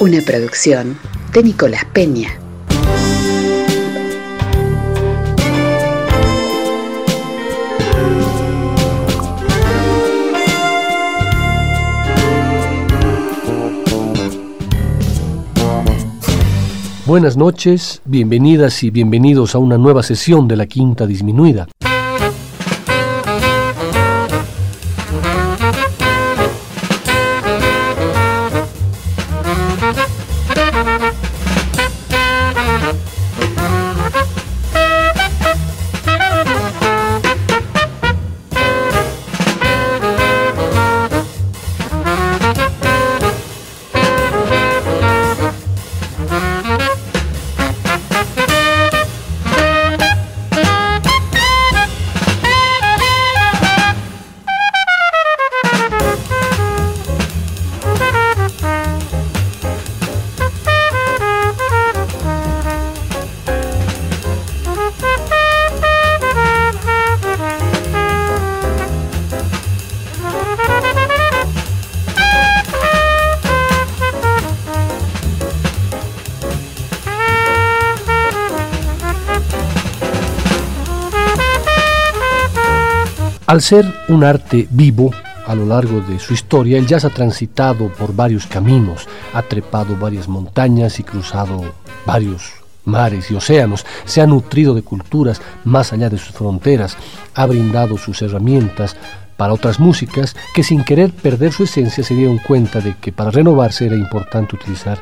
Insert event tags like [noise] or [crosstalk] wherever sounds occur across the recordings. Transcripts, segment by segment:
Una producción de Nicolás Peña. Buenas noches, bienvenidas y bienvenidos a una nueva sesión de la Quinta Disminuida. Al ser un arte vivo, a lo largo de su historia, el jazz ha transitado por varios caminos, ha trepado varias montañas y cruzado varios mares y océanos, se ha nutrido de culturas más allá de sus fronteras, ha brindado sus herramientas para otras músicas que sin querer perder su esencia se dieron cuenta de que para renovarse era importante utilizar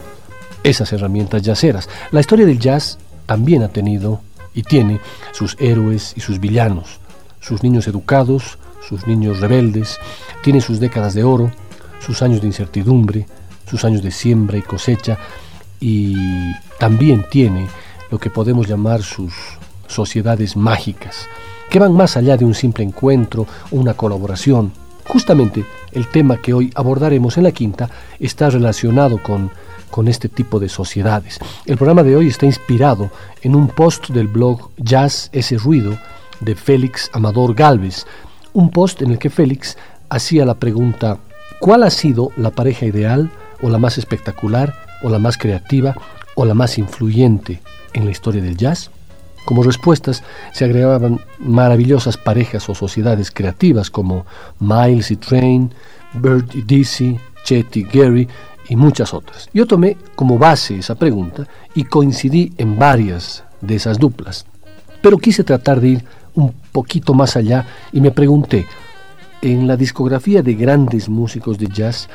esas herramientas jazzeras. La historia del jazz también ha tenido y tiene sus héroes y sus villanos sus niños educados, sus niños rebeldes, tiene sus décadas de oro, sus años de incertidumbre, sus años de siembra y cosecha, y también tiene lo que podemos llamar sus sociedades mágicas, que van más allá de un simple encuentro una colaboración. Justamente el tema que hoy abordaremos en la quinta está relacionado con, con este tipo de sociedades. El programa de hoy está inspirado en un post del blog Jazz Ese Ruido, de Félix Amador Galvez, un post en el que Félix hacía la pregunta, ¿cuál ha sido la pareja ideal o la más espectacular o la más creativa o la más influyente en la historia del jazz? Como respuestas se agregaban maravillosas parejas o sociedades creativas como Miles y Train, Bert y Dizzy, Chet y Gary y muchas otras. Yo tomé como base esa pregunta y coincidí en varias de esas duplas, pero quise tratar de ir un poquito más allá y me pregunté, en la discografía de grandes músicos de jazz,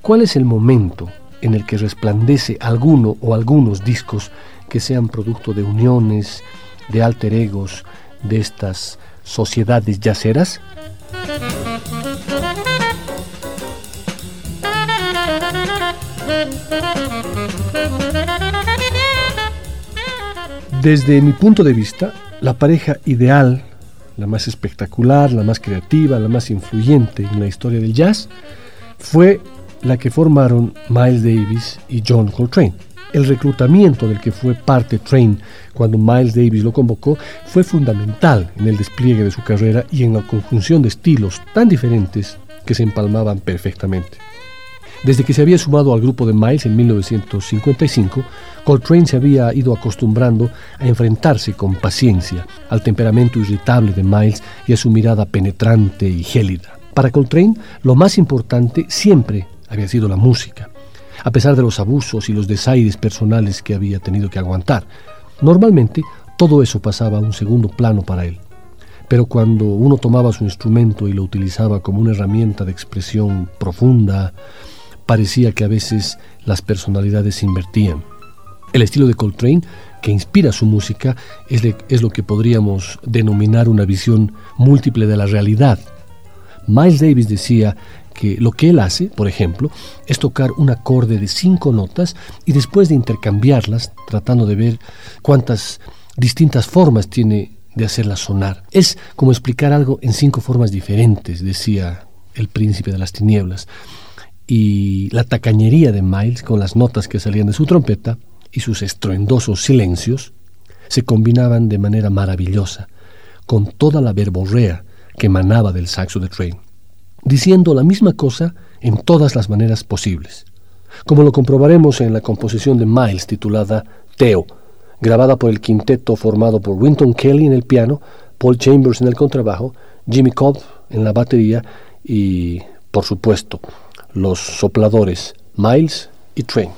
¿cuál es el momento en el que resplandece alguno o algunos discos que sean producto de uniones, de alter egos, de estas sociedades jazzeras? Desde mi punto de vista, la pareja ideal la más espectacular, la más creativa, la más influyente en la historia del jazz, fue la que formaron Miles Davis y John Coltrane. El reclutamiento del que fue parte Train cuando Miles Davis lo convocó fue fundamental en el despliegue de su carrera y en la conjunción de estilos tan diferentes que se empalmaban perfectamente. Desde que se había sumado al grupo de Miles en 1955, Coltrane se había ido acostumbrando a enfrentarse con paciencia al temperamento irritable de Miles y a su mirada penetrante y gélida. Para Coltrane, lo más importante siempre había sido la música, a pesar de los abusos y los desaires personales que había tenido que aguantar. Normalmente, todo eso pasaba a un segundo plano para él. Pero cuando uno tomaba su instrumento y lo utilizaba como una herramienta de expresión profunda, parecía que a veces las personalidades se invertían. El estilo de Coltrane, que inspira su música, es, es lo que podríamos denominar una visión múltiple de la realidad. Miles Davis decía que lo que él hace, por ejemplo, es tocar un acorde de cinco notas y después de intercambiarlas, tratando de ver cuántas distintas formas tiene de hacerla sonar. Es como explicar algo en cinco formas diferentes, decía el príncipe de las tinieblas. Y la tacañería de Miles, con las notas que salían de su trompeta y sus estruendosos silencios, se combinaban de manera maravillosa con toda la verborrea que emanaba del saxo de Train, diciendo la misma cosa en todas las maneras posibles, como lo comprobaremos en la composición de Miles titulada Teo, grabada por el quinteto formado por Winton Kelly en el piano, Paul Chambers en el contrabajo, Jimmy Cobb en la batería y, por supuesto, los sopladores Miles y Train.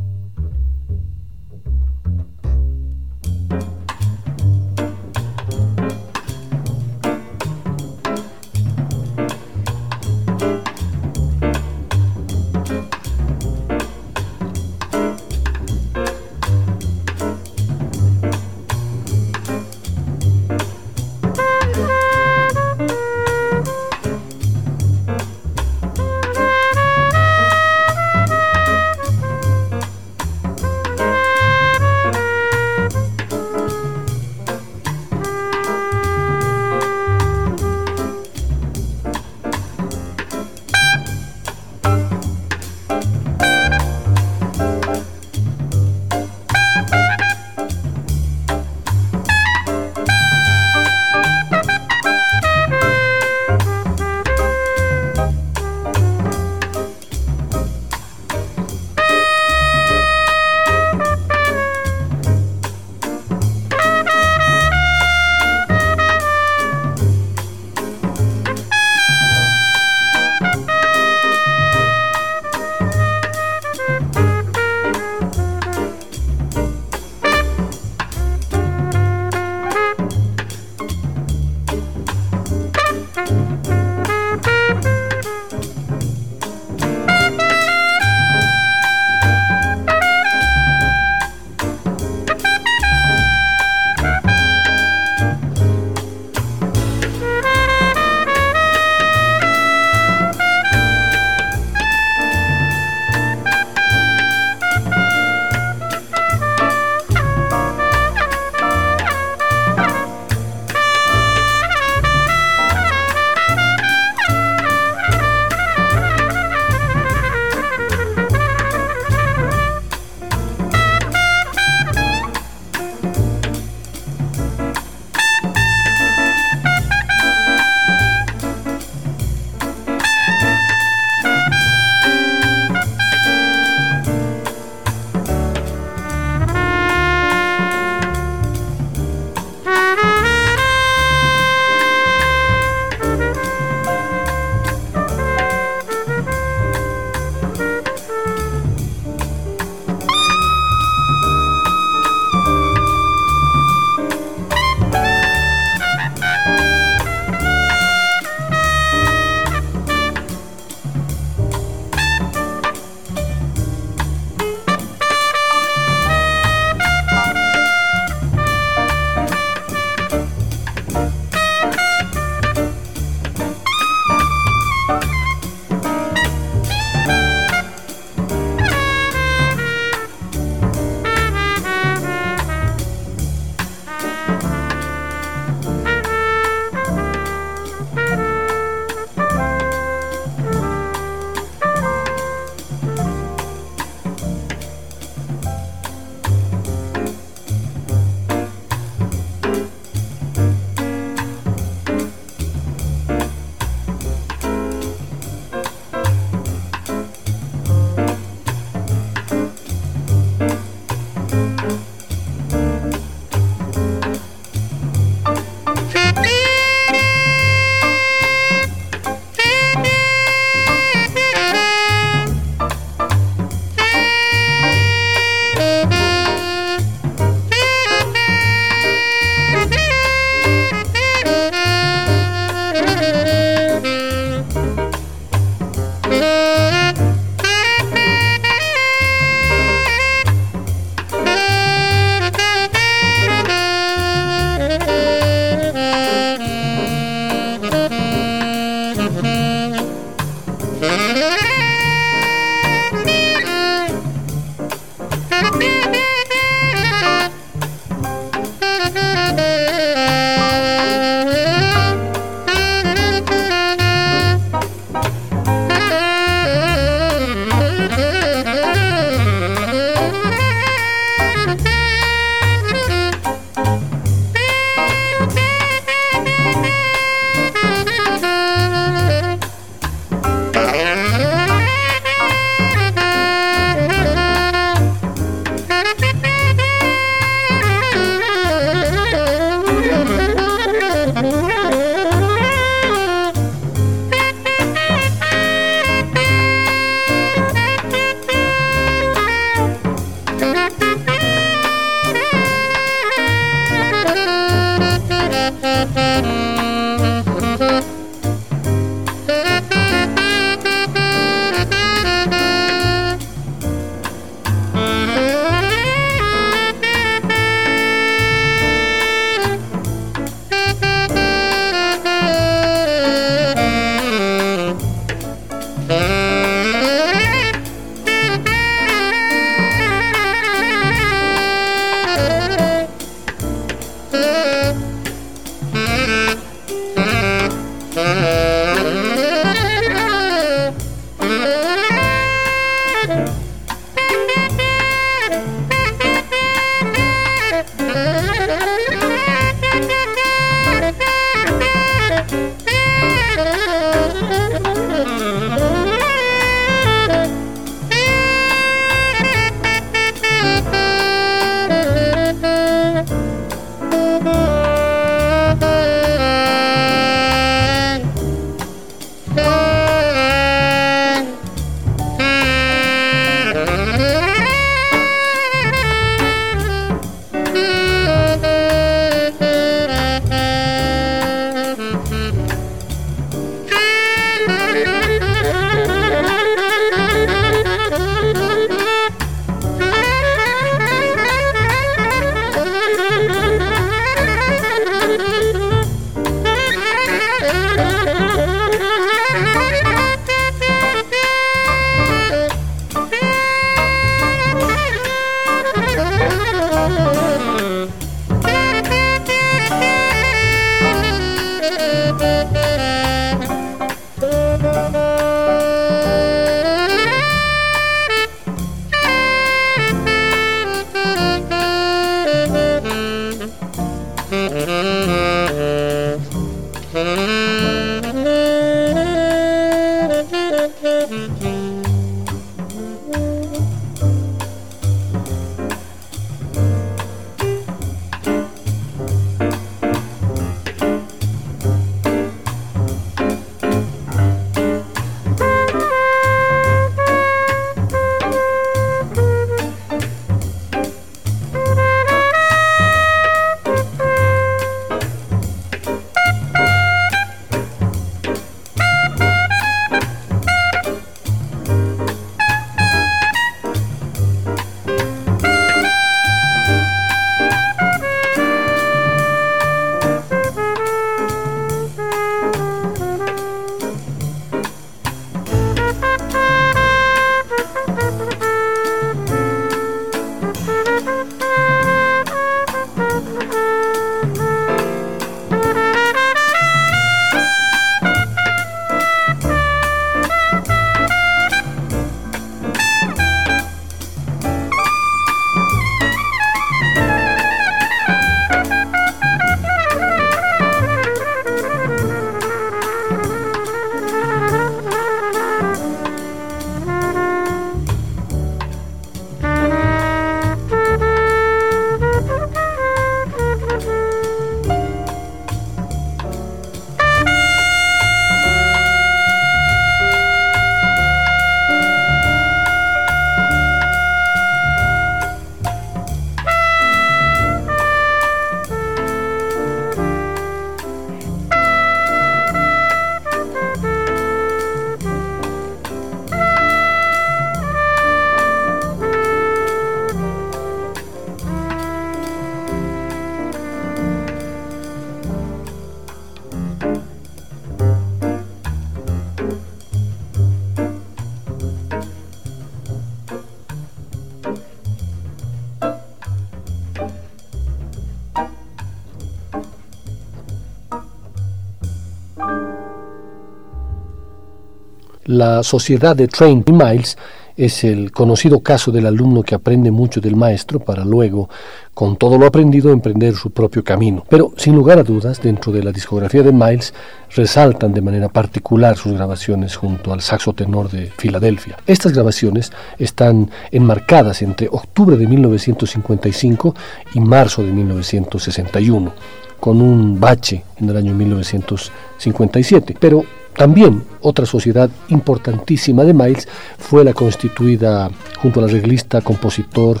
La sociedad de Train Miles es el conocido caso del alumno que aprende mucho del maestro para luego, con todo lo aprendido, emprender su propio camino. Pero, sin lugar a dudas, dentro de la discografía de Miles resaltan de manera particular sus grabaciones junto al saxo tenor de Filadelfia. Estas grabaciones están enmarcadas entre octubre de 1955 y marzo de 1961 con un bache en el año 1957. Pero también otra sociedad importantísima de Miles fue la constituida junto al arreglista, compositor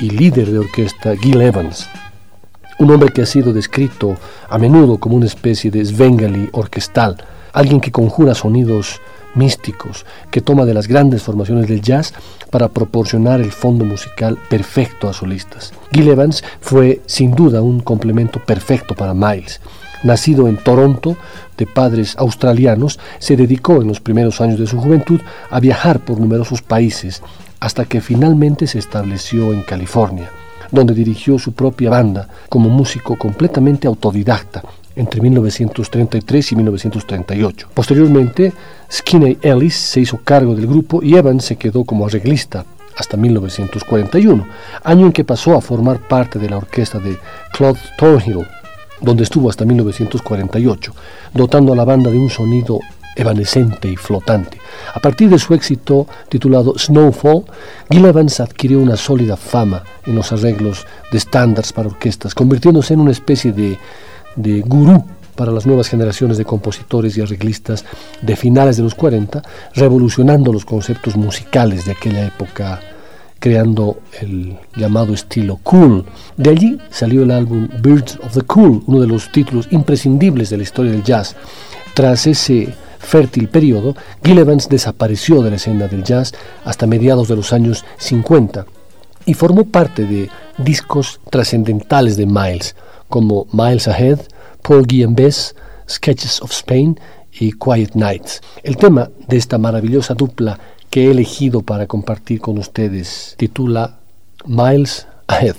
y líder de orquesta Gil Evans, un hombre que ha sido descrito a menudo como una especie de Svengali orquestal, alguien que conjura sonidos místicos, que toma de las grandes formaciones del jazz para proporcionar el fondo musical perfecto a solistas. Gil Evans fue sin duda un complemento perfecto para Miles. Nacido en Toronto, de padres australianos, se dedicó en los primeros años de su juventud a viajar por numerosos países hasta que finalmente se estableció en California, donde dirigió su propia banda como músico completamente autodidacta entre 1933 y 1938. Posteriormente, Skinny Ellis se hizo cargo del grupo y Evans se quedó como arreglista hasta 1941, año en que pasó a formar parte de la orquesta de Claude Thornhill, donde estuvo hasta 1948, dotando a la banda de un sonido evanescente y flotante. A partir de su éxito titulado Snowfall, Gil Evans adquirió una sólida fama en los arreglos de estándares para orquestas, convirtiéndose en una especie de, de gurú para las nuevas generaciones de compositores y arreglistas de finales de los 40, revolucionando los conceptos musicales de aquella época creando el llamado estilo cool. De allí salió el álbum Birds of the Cool, uno de los títulos imprescindibles de la historia del jazz. Tras ese fértil periodo, Gil Evans desapareció de la escena del jazz hasta mediados de los años 50 y formó parte de discos trascendentales de Miles, como Miles Ahead, Porgy and Bess, Sketches of Spain y Quiet Nights. El tema de esta maravillosa dupla que he elegido para compartir con ustedes titula Miles Ahead.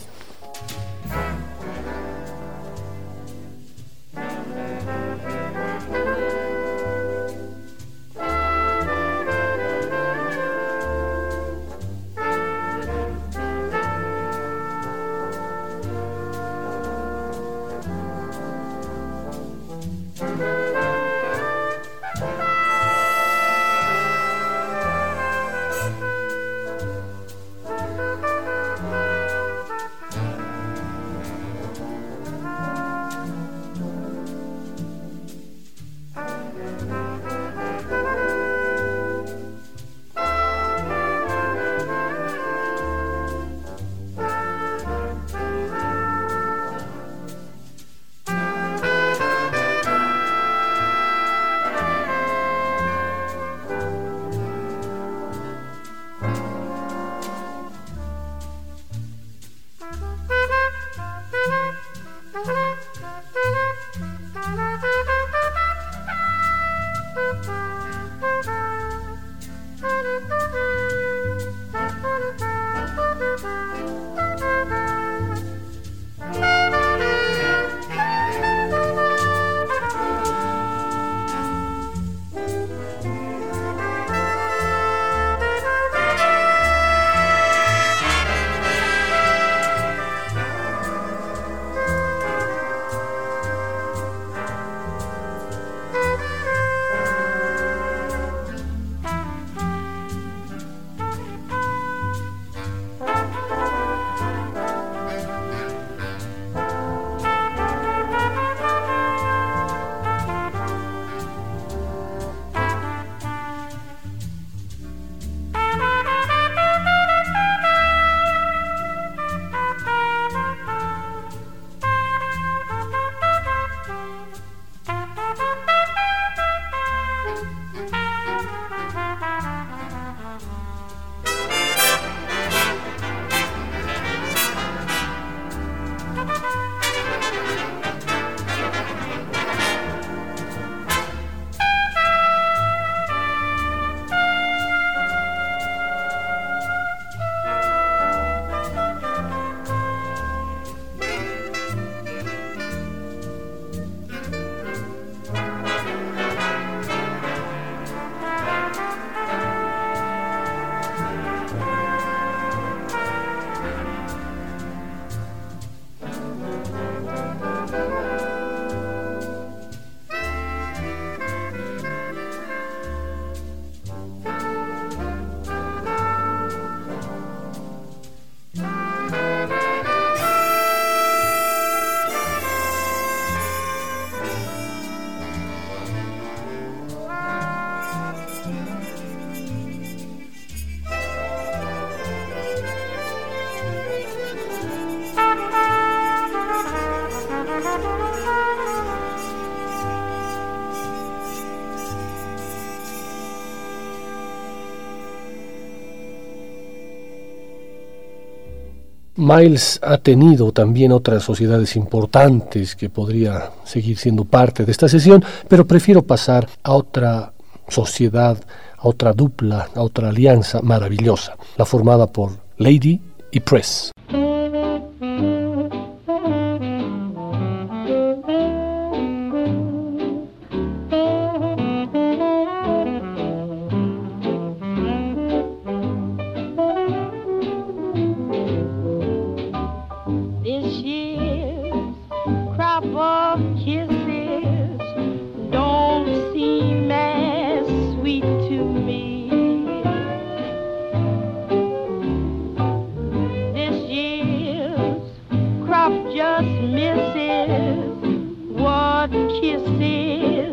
Miles ha tenido también otras sociedades importantes que podría seguir siendo parte de esta sesión, pero prefiero pasar a otra sociedad, a otra dupla, a otra alianza maravillosa, la formada por Lady y Press.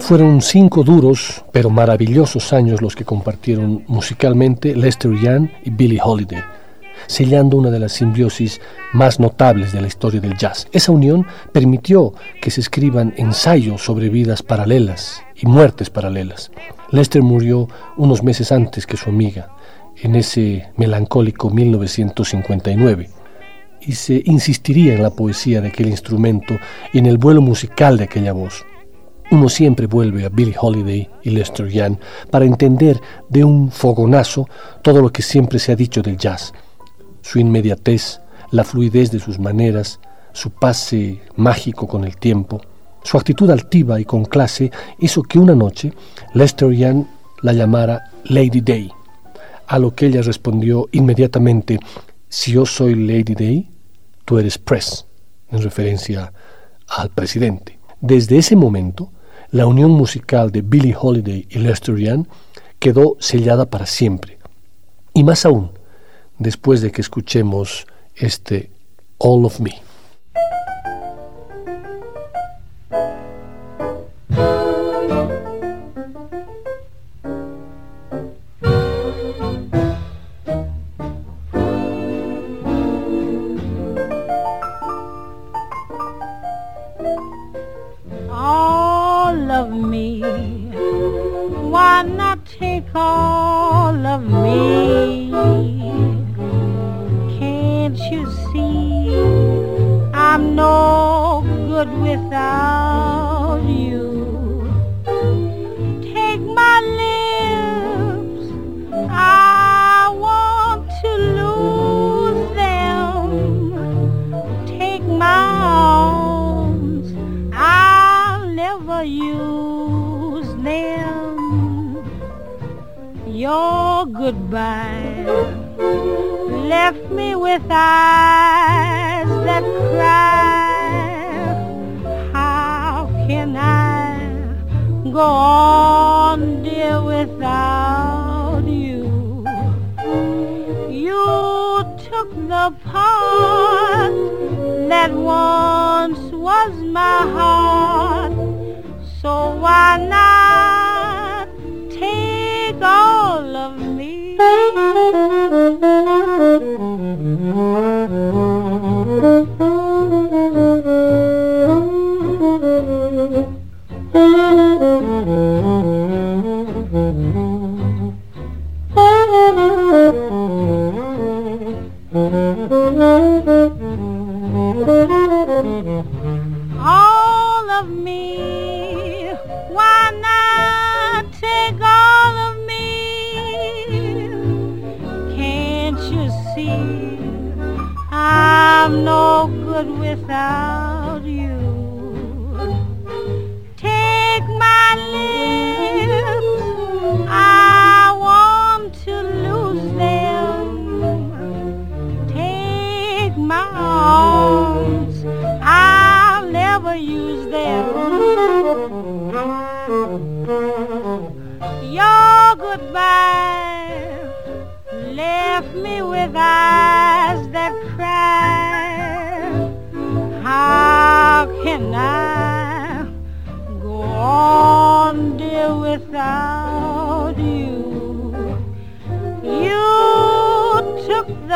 Fueron cinco duros pero maravillosos años los que compartieron musicalmente Lester Young y Billie Holiday, sellando una de las simbiosis más notables de la historia del jazz. Esa unión permitió que se escriban ensayos sobre vidas paralelas y muertes paralelas. Lester murió unos meses antes que su amiga, en ese melancólico 1959 y se insistiría en la poesía de aquel instrumento y en el vuelo musical de aquella voz. Uno siempre vuelve a Billie Holiday y Lester Young para entender de un fogonazo todo lo que siempre se ha dicho del jazz. Su inmediatez, la fluidez de sus maneras, su pase mágico con el tiempo, su actitud altiva y con clase hizo que una noche Lester Young la llamara Lady Day, a lo que ella respondió inmediatamente, si yo soy Lady Day, tú eres Press, en referencia al presidente. Desde ese momento, la unión musical de Billie Holiday y Lester Young quedó sellada para siempre. Y más aún, después de que escuchemos este All of Me. all of me. Can't you see I'm no good without?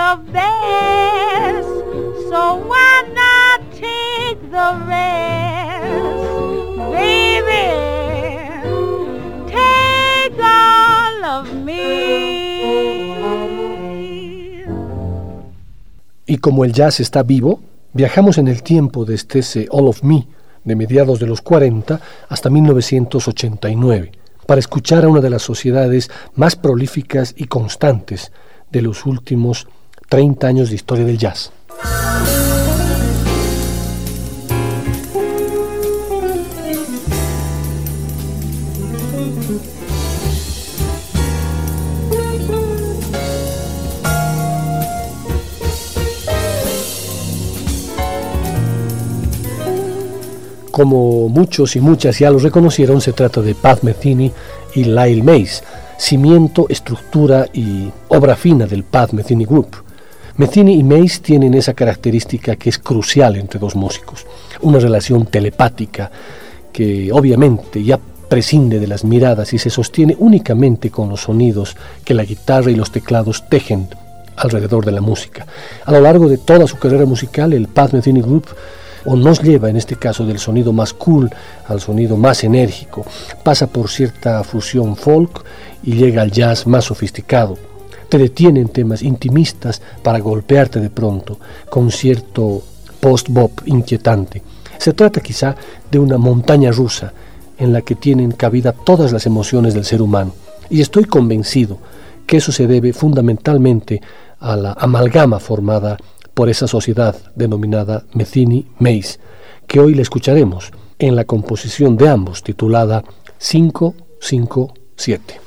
So the. Y como el jazz está vivo, viajamos en el tiempo desde este, ese All of Me de mediados de los 40 hasta 1989 para escuchar a una de las sociedades más prolíficas y constantes de los últimos 30 años de historia del jazz. Como muchos y muchas ya lo reconocieron, se trata de Pat Metheny y Lyle Mays, cimiento, estructura y obra fina del Pat Metheny Group. Metheny y Mays tienen esa característica que es crucial entre dos músicos, una relación telepática que obviamente ya prescinde de las miradas y se sostiene únicamente con los sonidos que la guitarra y los teclados tejen alrededor de la música. A lo largo de toda su carrera musical, el Pat Metheny Group o nos lleva en este caso del sonido más cool al sonido más enérgico, pasa por cierta fusión folk y llega al jazz más sofisticado. Te detiene en temas intimistas para golpearte de pronto con cierto post-bop inquietante. Se trata quizá de una montaña rusa en la que tienen cabida todas las emociones del ser humano. Y estoy convencido que eso se debe fundamentalmente a la amalgama formada por esa sociedad denominada Metheny Mays, que hoy le escucharemos en la composición de ambos titulada 557.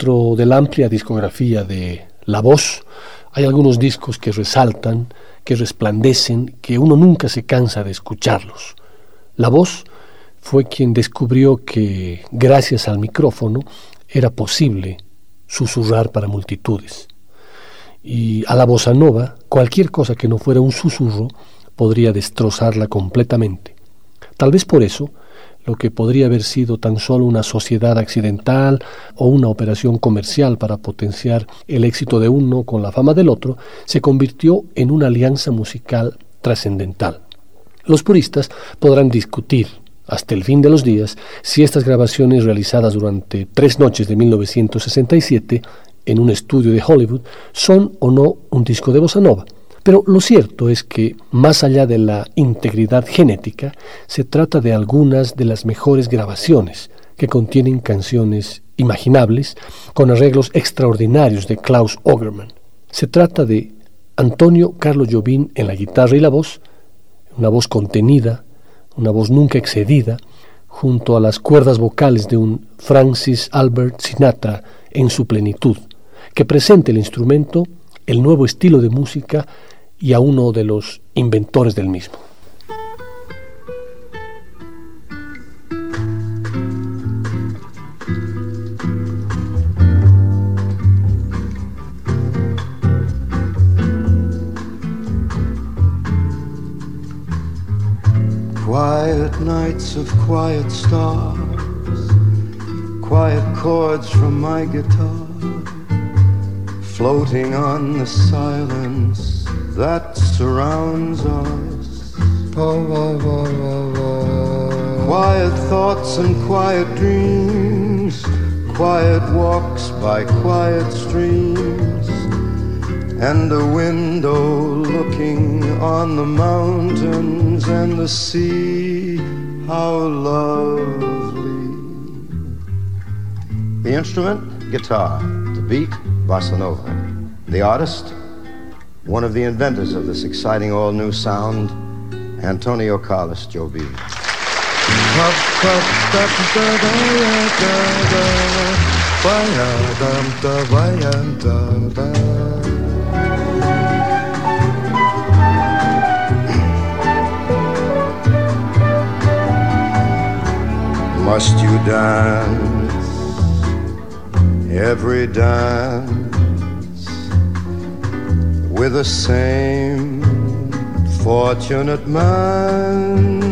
Dentro de la amplia discografía de La Voz, hay algunos discos que resaltan, que resplandecen, que uno nunca se cansa de escucharlos. La Voz fue quien descubrió que, gracias al micrófono, era posible susurrar para multitudes. Y a la bossa nova, cualquier cosa que no fuera un susurro podría destrozarla completamente. Tal vez por eso, lo que podría haber sido tan solo una sociedad accidental o una operación comercial para potenciar el éxito de uno con la fama del otro, se convirtió en una alianza musical trascendental. Los puristas podrán discutir hasta el fin de los días si estas grabaciones realizadas durante tres noches de 1967 en un estudio de Hollywood son o no un disco de bossa nova. Pero lo cierto es que, más allá de la integridad genética, se trata de algunas de las mejores grabaciones que contienen canciones imaginables con arreglos extraordinarios de Klaus Ogerman. Se trata de Antonio Carlos Jobim en la guitarra y la voz, una voz contenida, una voz nunca excedida, junto a las cuerdas vocales de un Francis Albert Sinatra en su plenitud, que presenta el instrumento, el nuevo estilo de música y a uno de los inventores del mismo. Quiet nights of quiet stars, quiet chords from my guitar, floating on the silence that surrounds us. Quiet thoughts and quiet dreams, quiet walks by quiet streams and a window looking on the mountains and the sea. How lovely. The instrument, guitar. The beat, bossa nova. The artist, one of the inventors of this exciting all new sound, Antonio Carlos Jobim. Must you dance? Every dance with the same fortunate man?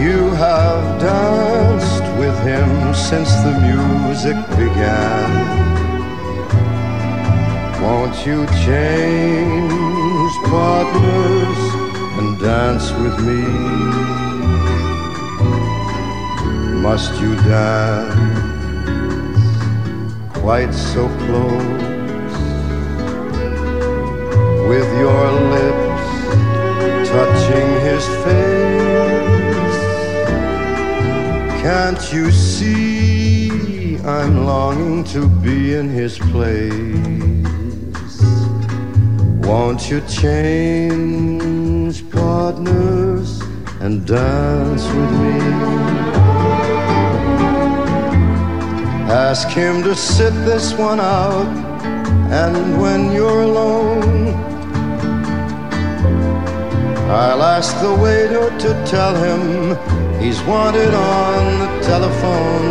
You have danced with him since the music began. Won't you change partners and dance with me? must you dance quite so close with your lips touching his face? Can't you see I'm longing to be in his place? Won't you change partners and dance with me? Ask him to sit this one out, and when you're alone, I'll ask the waiter to tell him he's wanted on the telephone.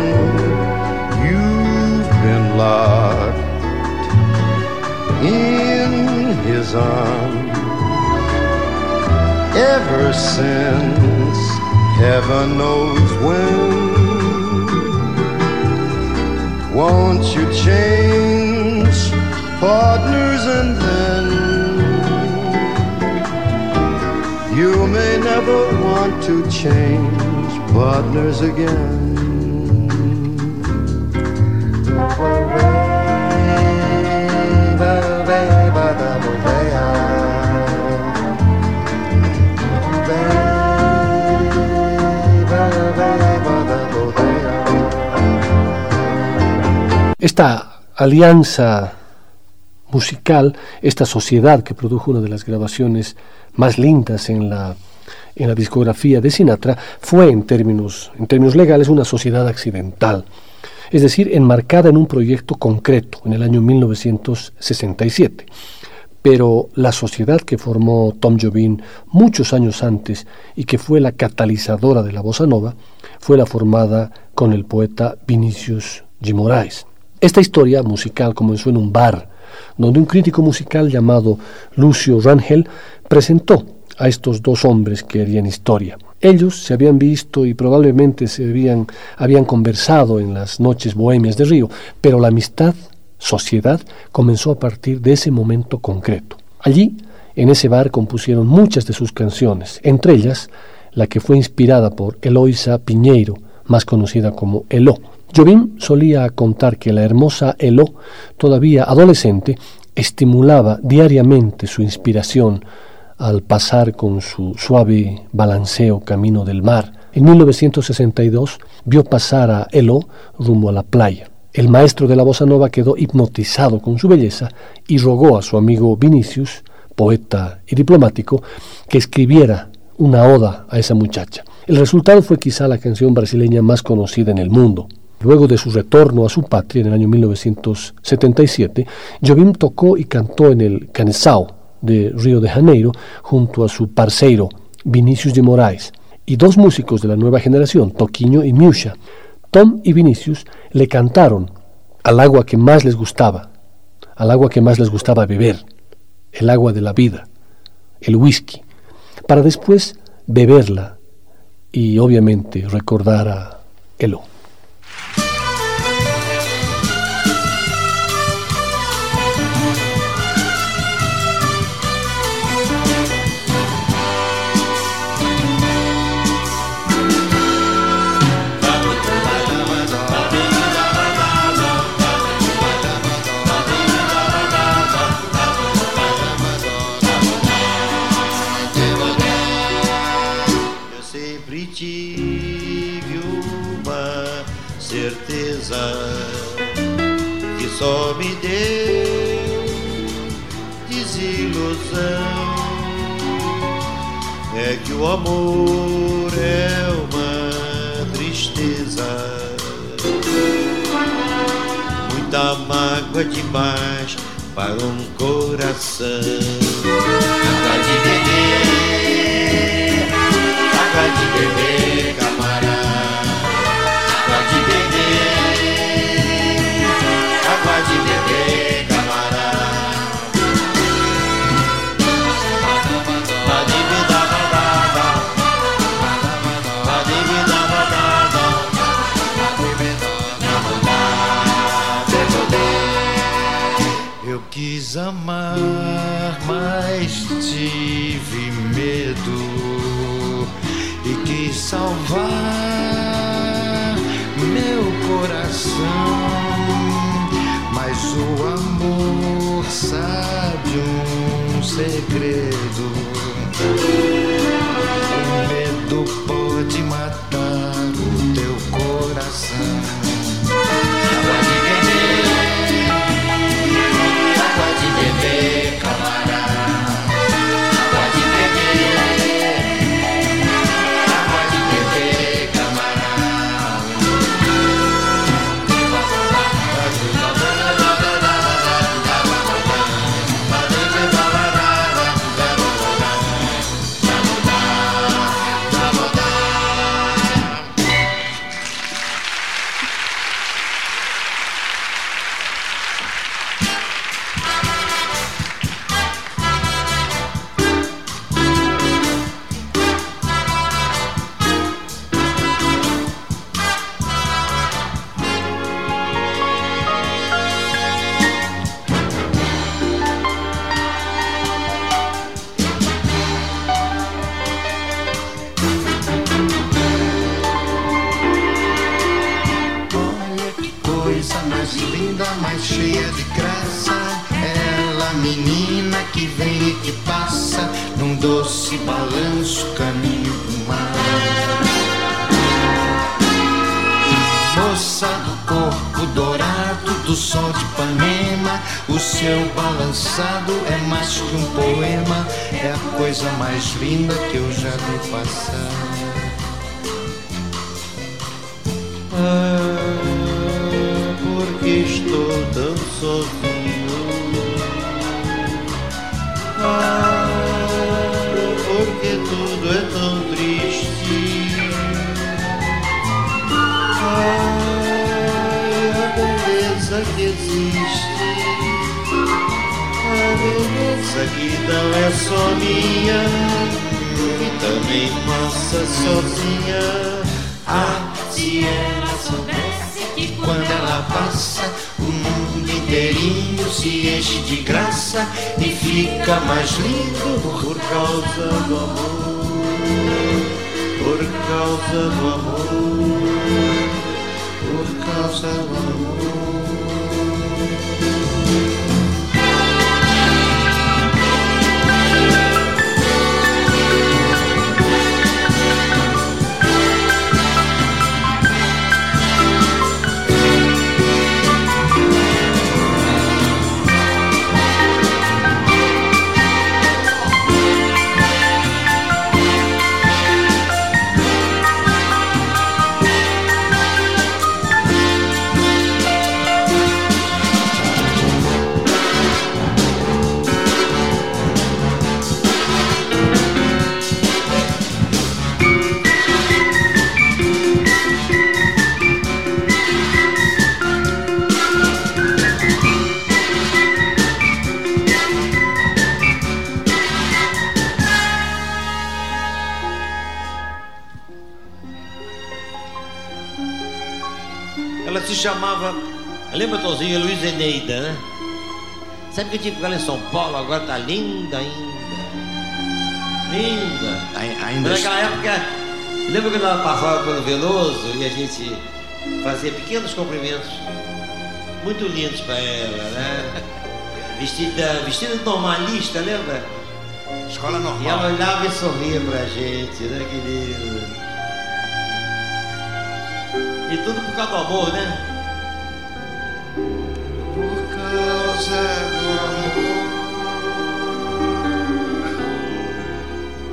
You've been locked in his arms ever since heaven knows when. Won't you change partners and want to change partners again? Esta alianza musical, esta sociedad que produjo una de las grabaciones más lindas en la, en la discografía de Sinatra, fue en términos, en términos legales una sociedad accidental, es decir, enmarcada en un proyecto concreto en el año 1967. Pero la sociedad que formó Tom Jobim muchos años antes y que fue la catalizadora de la bossa nova, fue la formada con el poeta Vinicius G. Moraes. Esta historia musical comenzó en un bar, donde un crítico musical llamado Lucio Rangel presentó a estos dos hombres que harían historia. Ellos se habían visto y probablemente se habían, habían conversado en las noches bohemias de Río, pero la amistad, sociedad, comenzó a partir de ese momento concreto. Allí, en ese bar, compusieron muchas de sus canciones, entre ellas la que fue inspirada por Eloisa Piñeiro, más conocida como Eló. Jobim solía contar que la hermosa Elo, todavía adolescente, estimulaba diariamente su inspiración al pasar con su suave balanceo camino del mar. En 1962 vio pasar a Elo rumbo a la playa. El maestro de la bossa nova quedó hipnotizado con su belleza y rogó a su amigo Vinicius, poeta y diplomático, que escribiera una oda a esa muchacha. El resultado fue quizá la canción brasileña más conocida en el mundo, Luego de su retorno a su patria en el año 1977, Jobim tocó y cantó en el Canesao de Río de Janeiro junto a su parceiro Vinicius de Moraes y dos músicos de la nueva generación, Toquinho y Miusha. Tom y Vinicius le cantaron al agua que más les gustaba, al agua que más les gustaba beber, el agua de la vida, el whisky, para después beberla y obviamente recordar a Elo. O amor é uma tristeza, muita mágoa demais para um coração. Quis amar, mas tive medo e quis salvar meu coração. Mas o amor sabe um segredo. O medo pode matar beleza que existe. A beleza que não é só minha, e também passa sozinha. Ah, se ela soubesse que quando ela passa, o mundo inteirinho se enche de graça e fica mais lindo por causa do amor. Por causa do amor. Por causa do amor. Chamava. Lembra, Tozinho? Luiz Eneida, né? Sabe que tinha com ela em São Paulo? Agora tá linda ainda. Linda. Ainda. Naquela época, lembra quando ela passava pelo Veloso e a gente fazia pequenos cumprimentos muito lindos para ela, né? [laughs] Vestida, vestida normalista, lembra? Escola normal. E ela olhava e sorria pra gente, né, querido? E tudo por causa do amor, né? Por causa do amor.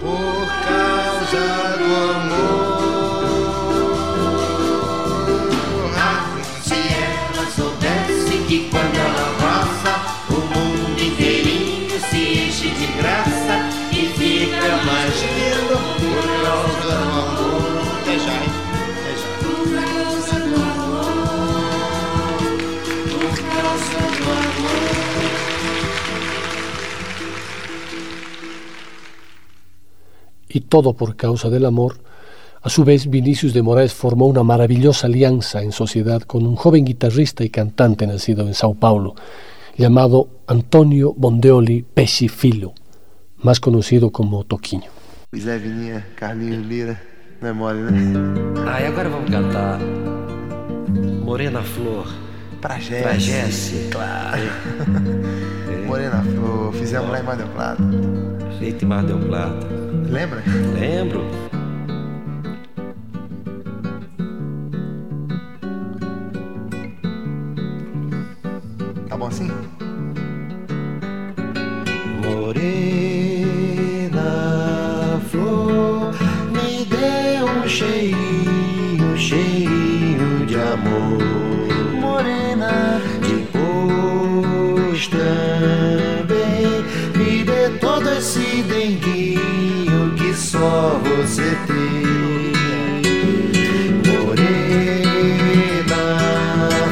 Por causa do amor. Todo por causa del amor, a su vez Vinicius de Moraes formó una maravillosa alianza en sociedad con un joven guitarrista y cantante nacido en Sao Paulo, llamado Antonio Bondeoli Pesci Filho, más conocido como Toquinho. Zé Vininha, Carlinhos Lira. Não é mole, né? Ah, e agora vamos cantar Morena Flor Pra Jesse. pra Jesse. Claro. [laughs] Morena Flor. Fizemos lá em Mar del Plata. Feito em Mar del Plata. Lembra? Lembro? Tá bom assim? Morena flor, me dê um cheirinho, cheirinho de amor. Morena, depois também me dê todo esse denguinho que só você tem. Morena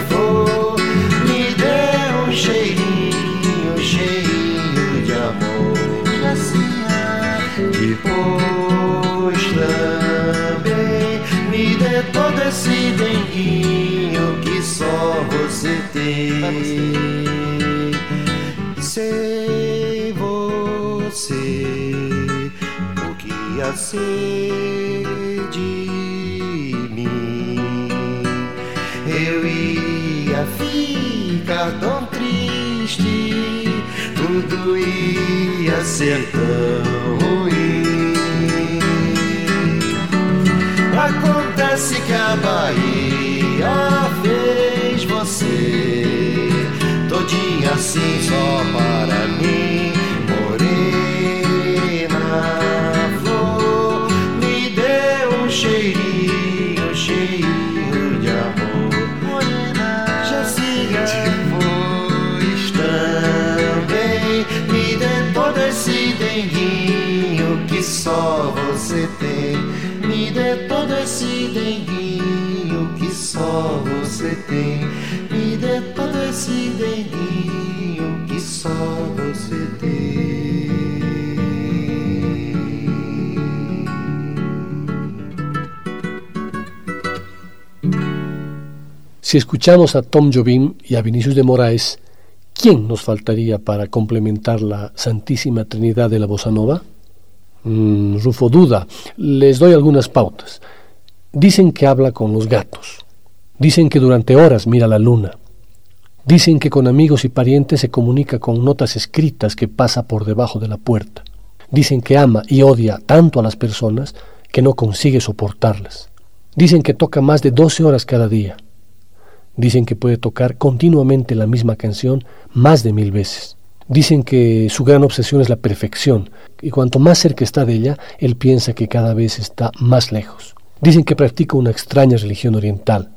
flor, me dê um cheirinho, cheirinho de amor. Depois também me dê todo esse denguinho que só você tem. Você o que ia ser de mim. Eu ia ficar tão triste, tudo ia ser tão ruim. Acontece que a Bahia fez você todinha assim só para mim, denguinho que só você tem, me dê todo esse denguinho que só você tem, me dê todo esse denguinho que só você tem. Si escuchamos a Tom Jobim y a Vinicius de Moraes, ¿quién nos faltaría para complementar la Santísima Trinidad de la Bossa Nova? Mm, Rufo duda. Les doy algunas pautas. Dicen que habla con los gatos. Dicen que durante horas mira la luna. Dicen que con amigos y parientes se comunica con notas escritas que pasa por debajo de la puerta. Dicen que ama y odia tanto a las personas que no consigue soportarlas. Dicen que toca más de 12 horas cada día. Dicen que puede tocar continuamente la misma canción más de mil veces. Dicen que su gran obsesión es la perfección, y cuanto más cerca está de ella, él piensa que cada vez está más lejos. Dicen que practica una extraña religión oriental.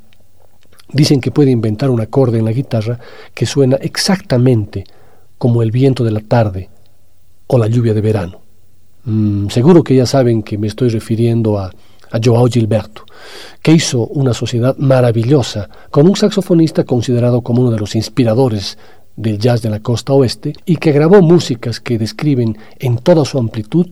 Dicen que puede inventar un acorde en la guitarra que suena exactamente como el viento de la tarde o la lluvia de verano. Mm, seguro que ya saben que me estoy refiriendo a, Joao Gilberto, que hizo una sociedad maravillosa con un saxofonista considerado como uno de los inspiradores del jazz de la costa oeste y que grabó músicas que describen en toda su amplitud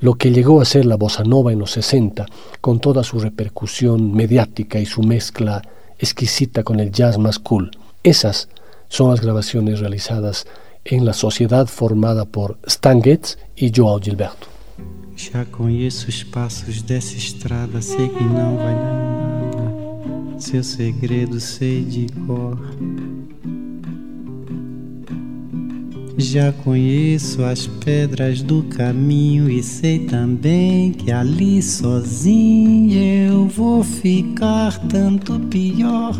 lo que llegó a ser la bossa nova en los 60, con toda su repercusión mediática y su mezcla exquisita con el jazz más cool. Esas son las grabaciones realizadas en la sociedad formada por Stan Getz y Joao Gilberto. Já conheço os passos dessa estrada, sei que não vai dar nada. Seu segredo sei de cor. Já conheço as pedras do caminho e sei também que ali sozinho eu vou ficar tanto pior.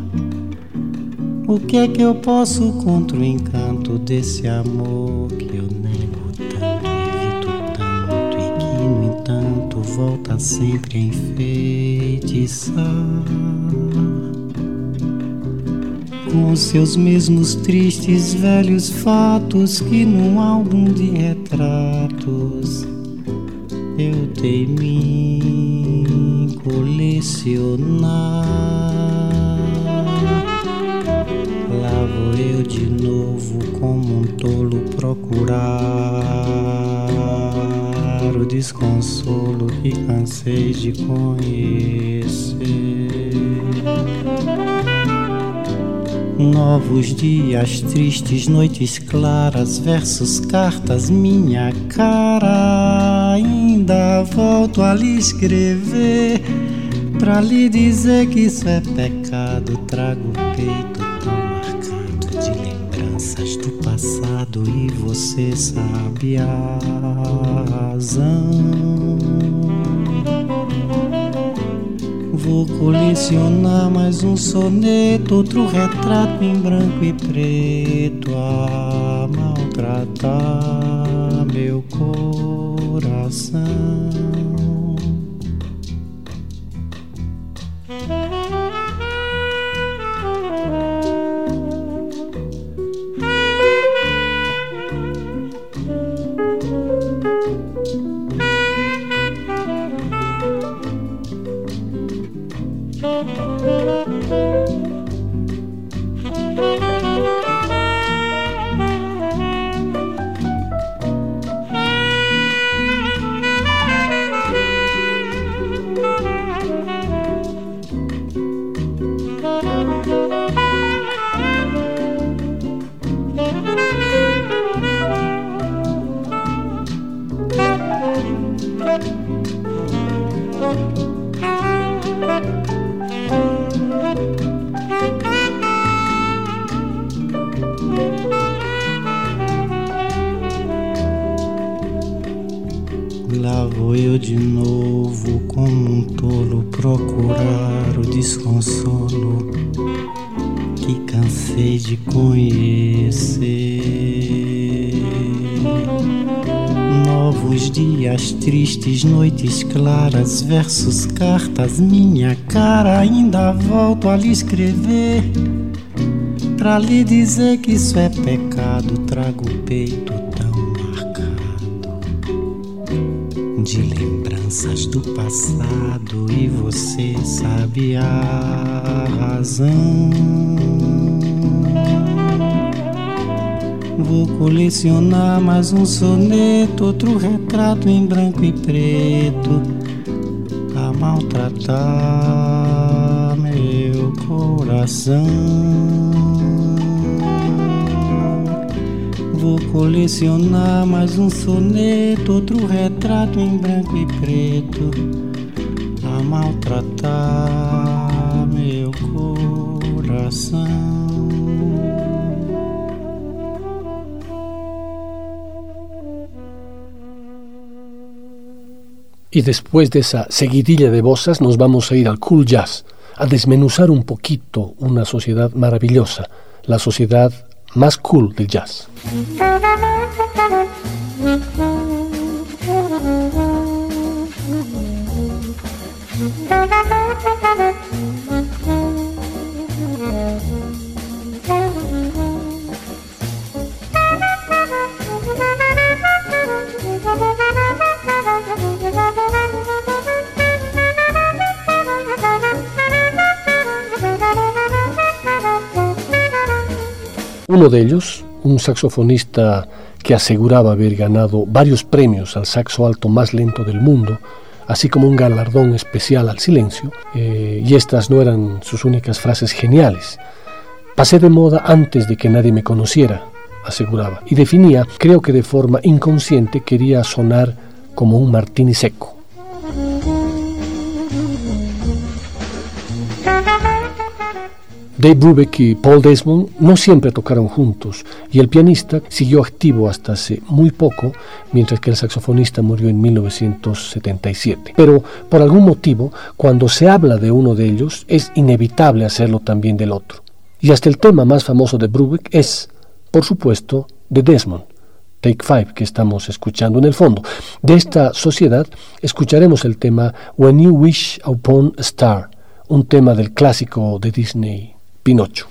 O que é que eu posso contra o encanto desse amor que eu nego volta sempre a enfeitiçar? Com seus mesmos tristes velhos fatos que num álbum de retratos eu temi colecionar. Lá vou eu de novo como um tolo procurar desconsolo que cansei de conhecer. Novos dias tristes, noites claras, versos, cartas, minha cara. Ainda volto a lhe escrever, pra lhe dizer que isso é pecado. Trago o peito passado e você sabe a razão. Vou colecionar mais um soneto, outro retrato em branco e preto a maltratar meu coração. Tristes noites claras, versos, cartas, minha cara. Ainda volto a lhe escrever, pra lhe dizer que isso é pecado. Trago o peito lembranças do passado, e você sabe a razão. Vou colecionar mais um soneto, outro retrato em branco e preto, a maltratar meu coração. Vou colecionar mais um soneto, outro retrato em branco e preto, a maltratar meu coração. Y después de esa seguidilla de bosas nos vamos a ir al cool jazz, a desmenuzar un poquito una sociedad maravillosa, la sociedad más cool del jazz. Uno de ellos, un saxofonista que aseguraba haber ganado varios premios al saxo alto más lento del mundo, así como un galardón especial al silencio, eh, y estas no eran sus únicas frases geniales. Pasé de moda antes de que nadie me conociera, aseguraba, y definía, creo que de forma inconsciente quería sonar como un martini seco. Dave Brubeck y Paul Desmond no siempre tocaron juntos y el pianista siguió activo hasta hace muy poco, mientras que el saxofonista murió en 1977. Pero por algún motivo, cuando se habla de uno de ellos, es inevitable hacerlo también del otro. Y hasta el tema más famoso de Brubeck es, por supuesto, de Desmond. Take Five que estamos escuchando en el fondo. De esta sociedad escucharemos el tema When You Wish Upon a Star, un tema del clásico de Disney Pinocho.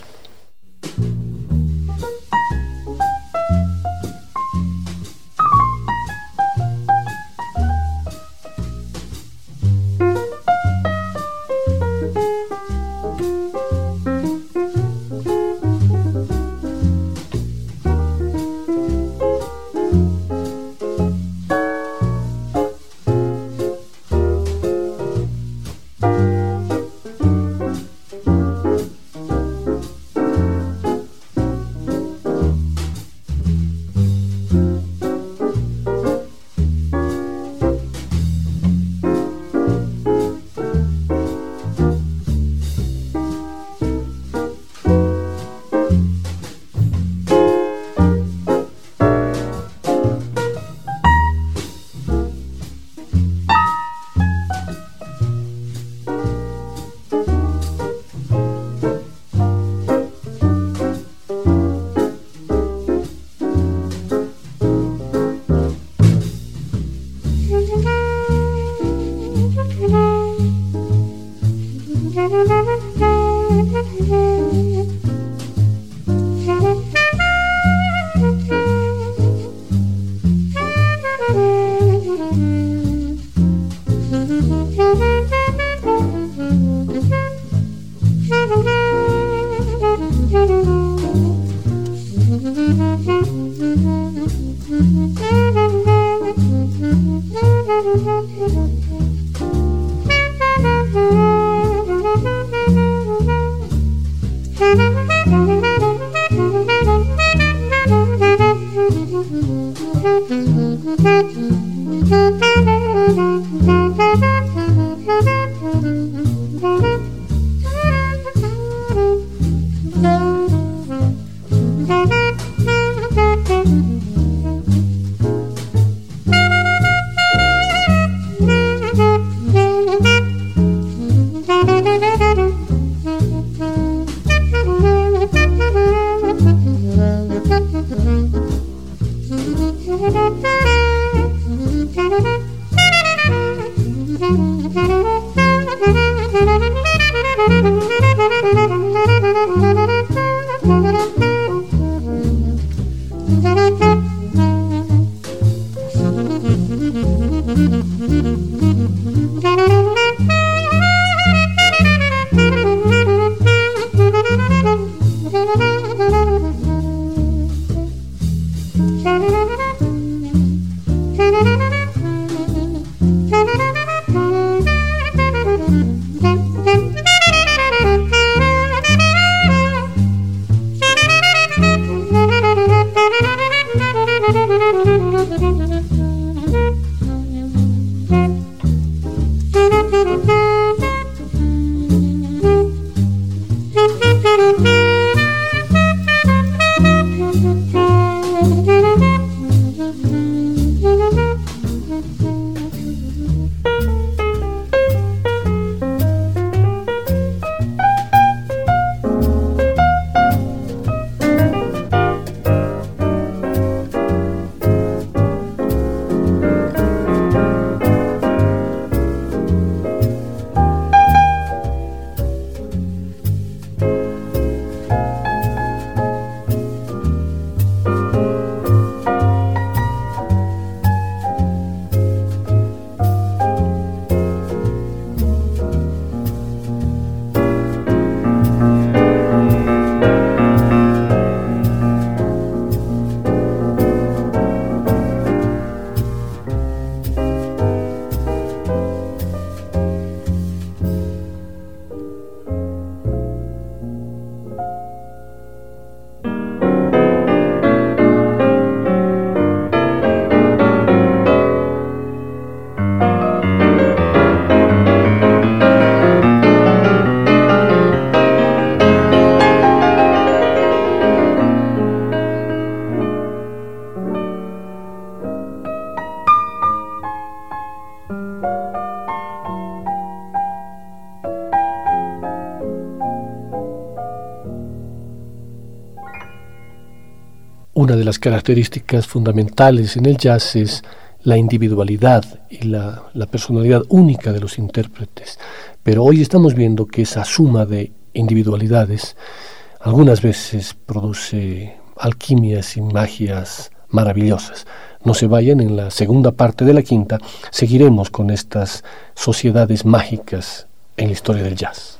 Una de las características fundamentales en el jazz es la individualidad y la, personalidad única de los intérpretes. Pero hoy estamos viendo que esa suma de individualidades algunas veces produce alquimias y magias maravillosas. No se vayan, en la segunda parte de la quinta seguiremos con estas sociedades mágicas en la historia del jazz.